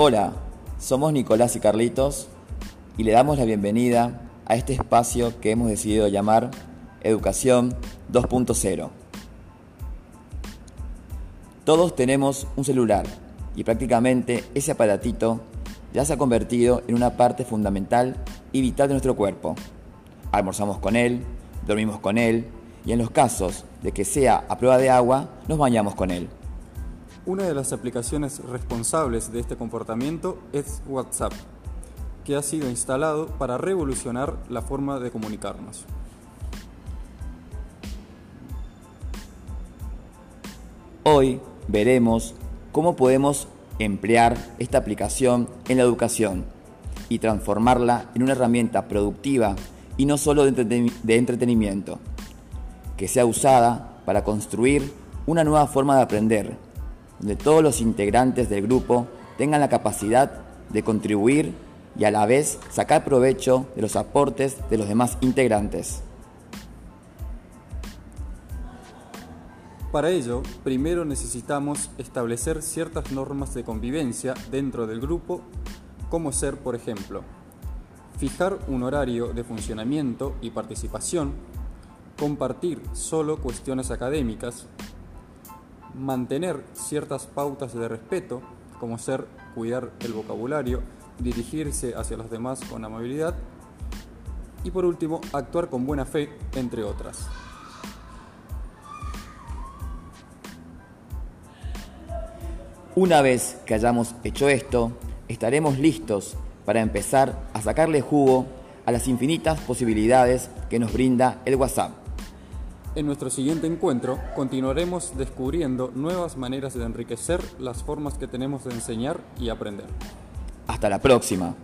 Hola, somos Nicolás y Carlitos y le damos la bienvenida a este espacio que hemos decidido llamar Educación 2.0. Todos tenemos un celular y prácticamente ese aparatito ya se ha convertido en una parte fundamental y vital de nuestro cuerpo. Almorzamos con él, dormimos con él y en los casos de que sea a prueba de agua, nos bañamos con él. Una de las aplicaciones responsables de este comportamiento es WhatsApp, que ha sido instalado para revolucionar la forma de comunicarnos. Hoy veremos cómo podemos emplear esta aplicación en la educación y transformarla en una herramienta productiva y no solo de entretenimiento, que sea usada para construir una nueva forma de aprender, donde todos los integrantes del grupo tengan la capacidad de contribuir y a la vez sacar provecho de los aportes de los demás integrantes. Para ello, primero necesitamos establecer ciertas normas de convivencia dentro del grupo, como ser, por ejemplo, fijar un horario de funcionamiento y participación, compartir solo cuestiones académicas, mantener ciertas pautas de respeto, como ser cuidar el vocabulario, dirigirse hacia los demás con amabilidad y por último actuar con buena fe, entre otras. Una vez que hayamos hecho esto, estaremos listos para empezar a sacarle jugo a las infinitas posibilidades que nos brinda el WhatsApp. En nuestro siguiente encuentro continuaremos descubriendo nuevas maneras de enriquecer las formas que tenemos de enseñar y aprender. Hasta la próxima.